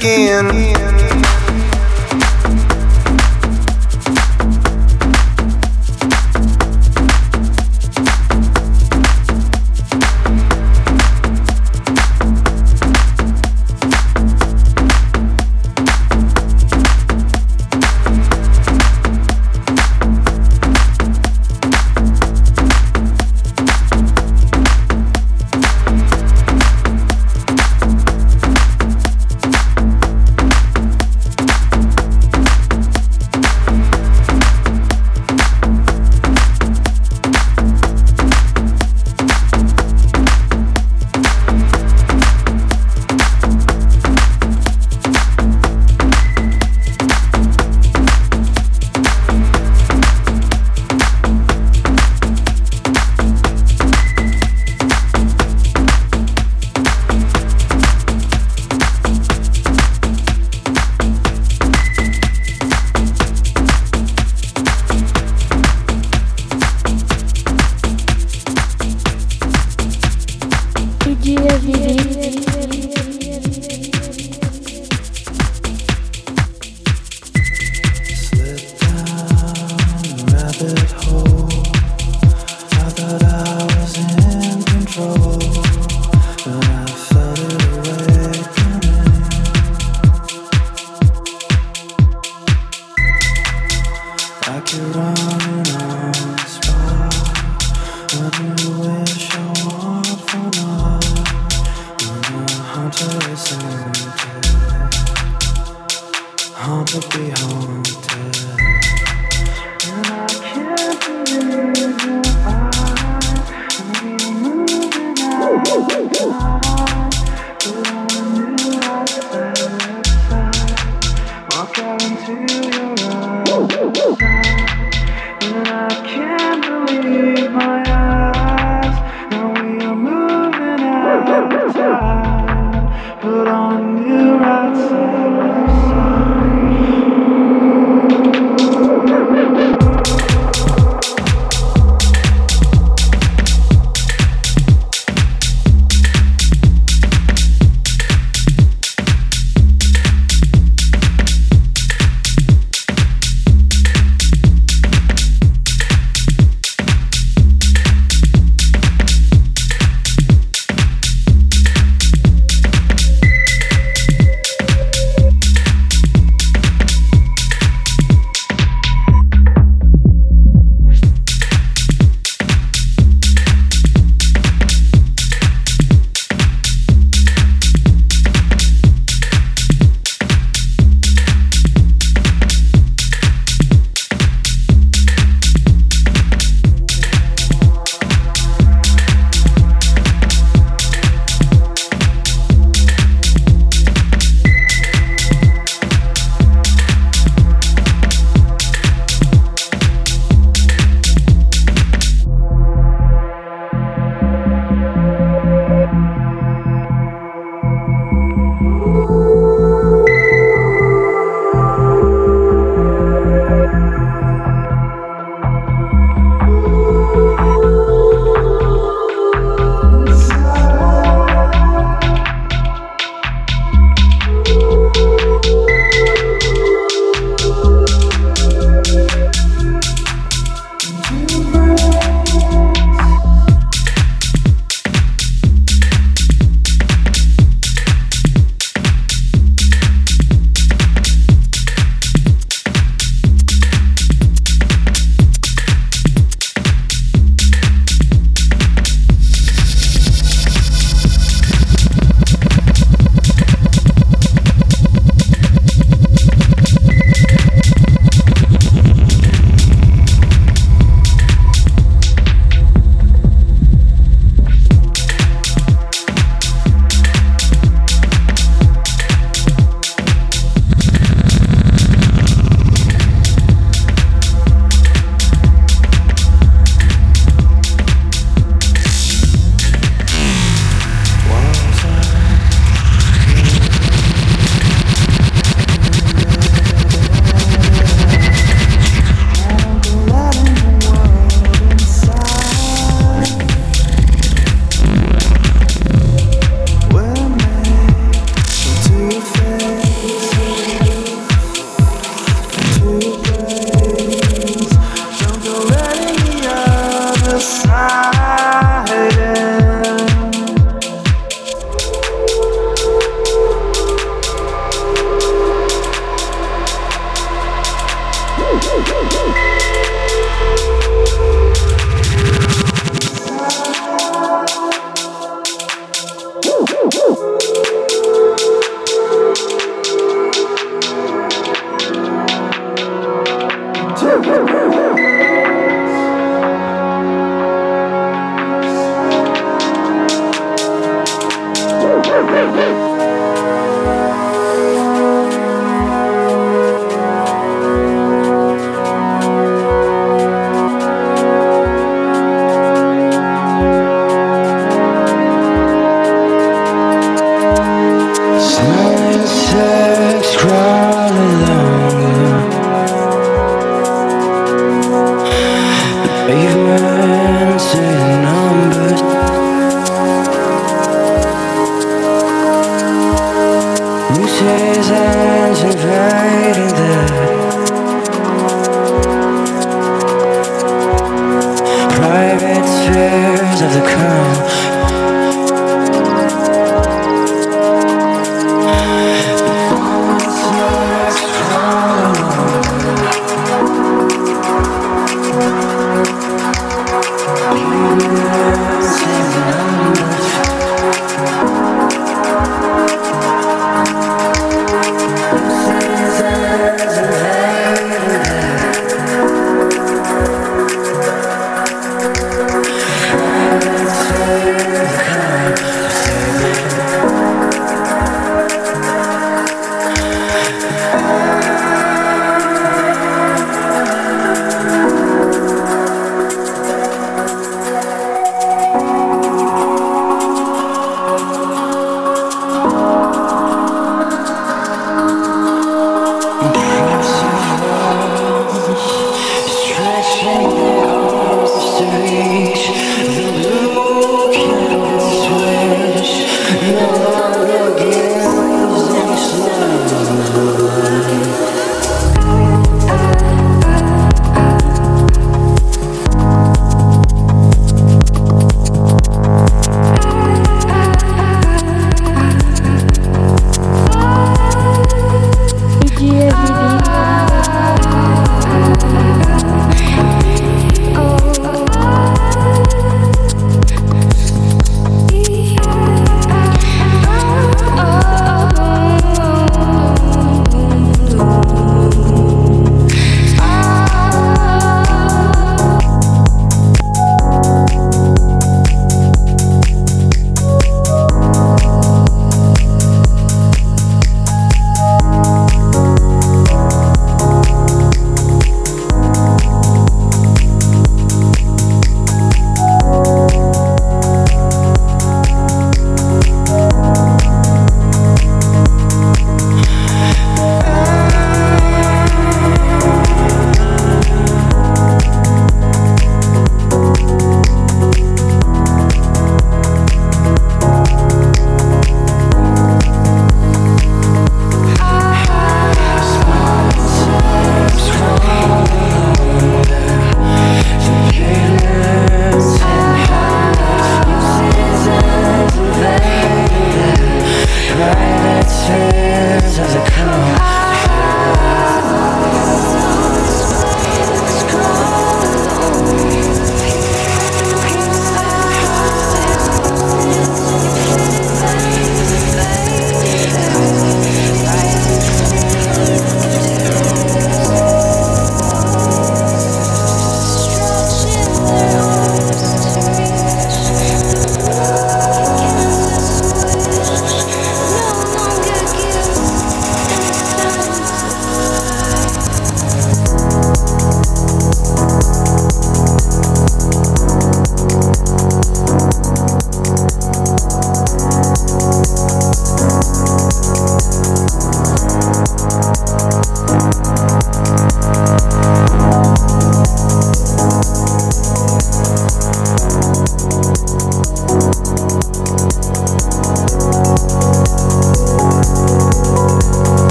And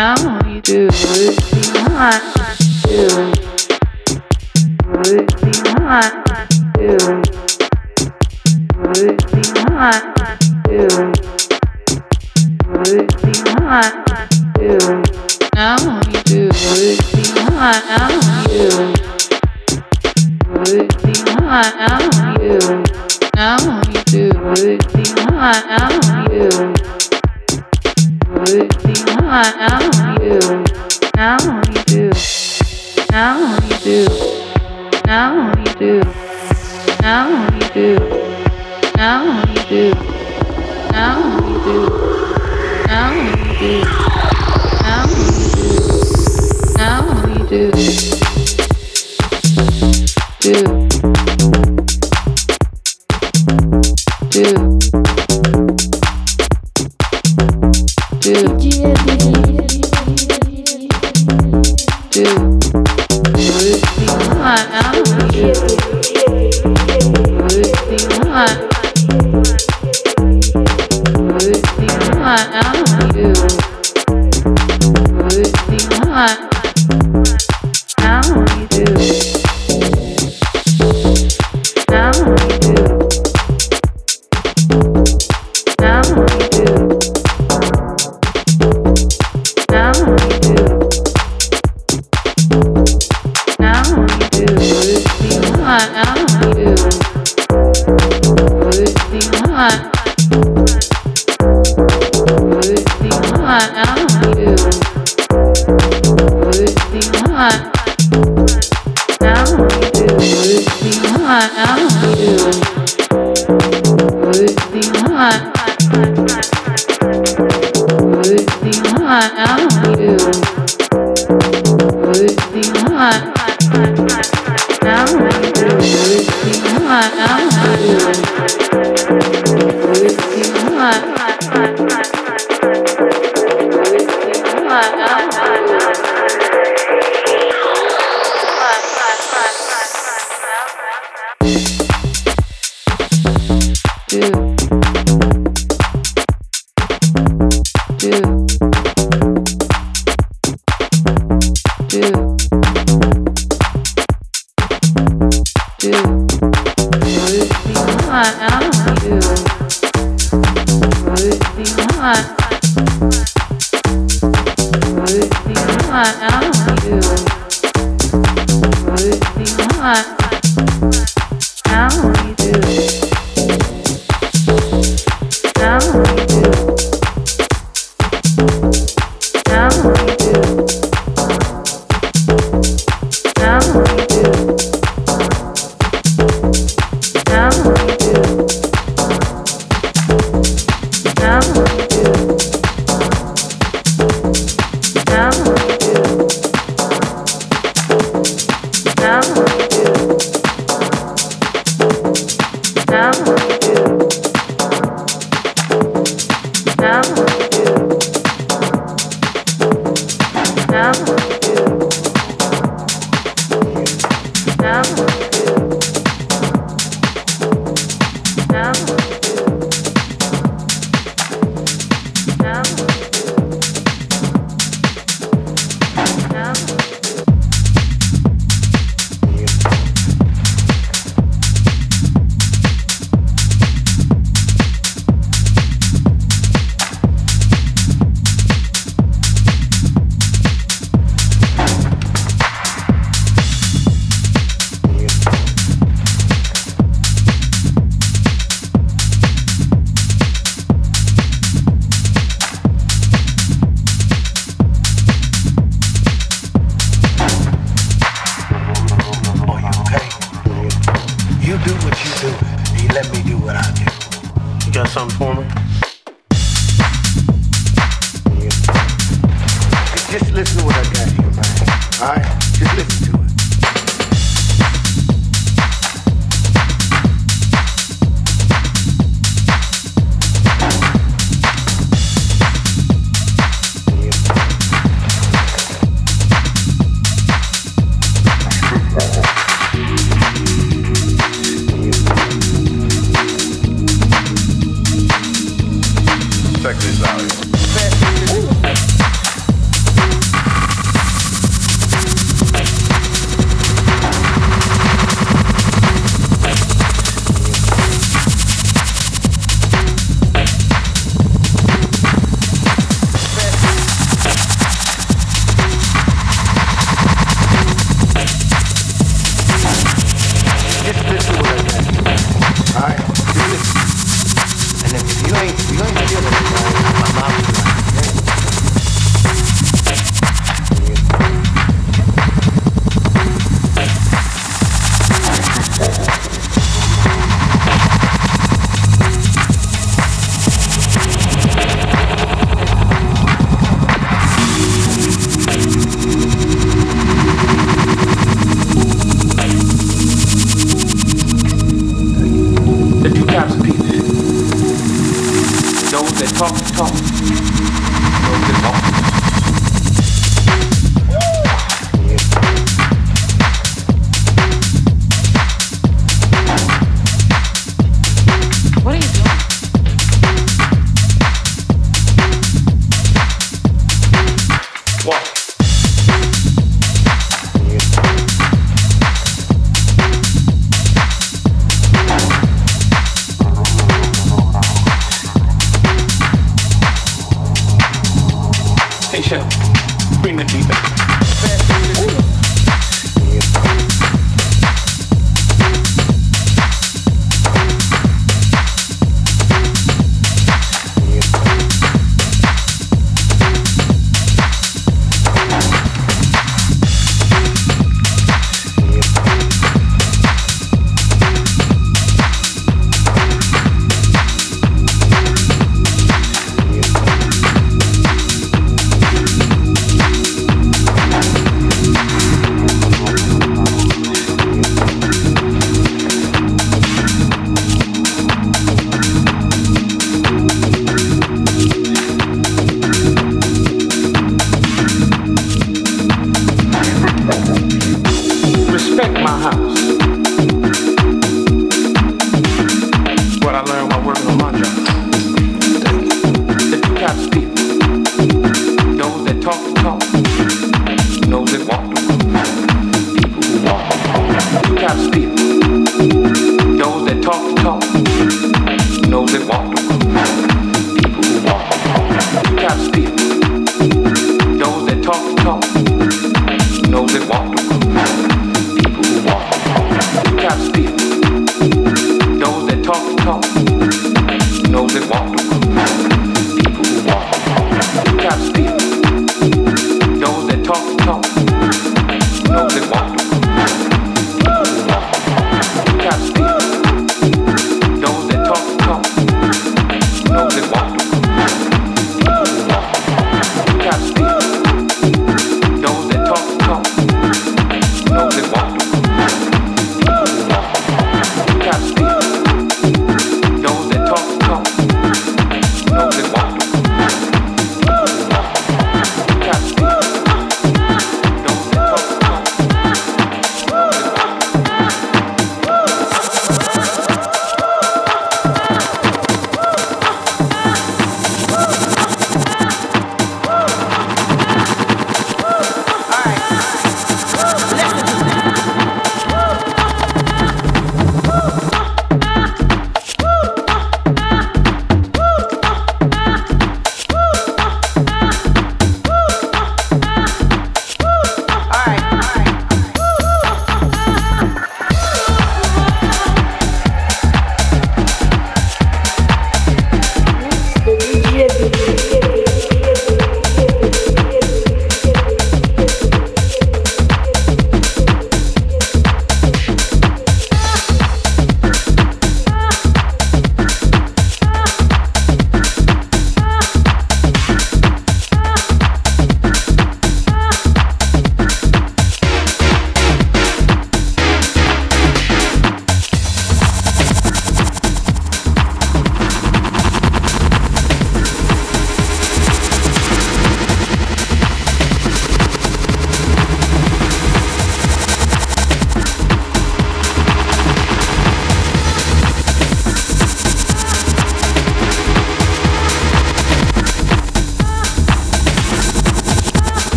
now you do what you want do. What you want do. What you want do. What you want. Now you do what you want. Now you do what you want. Now you do. Now you do what you want. You do. Aham.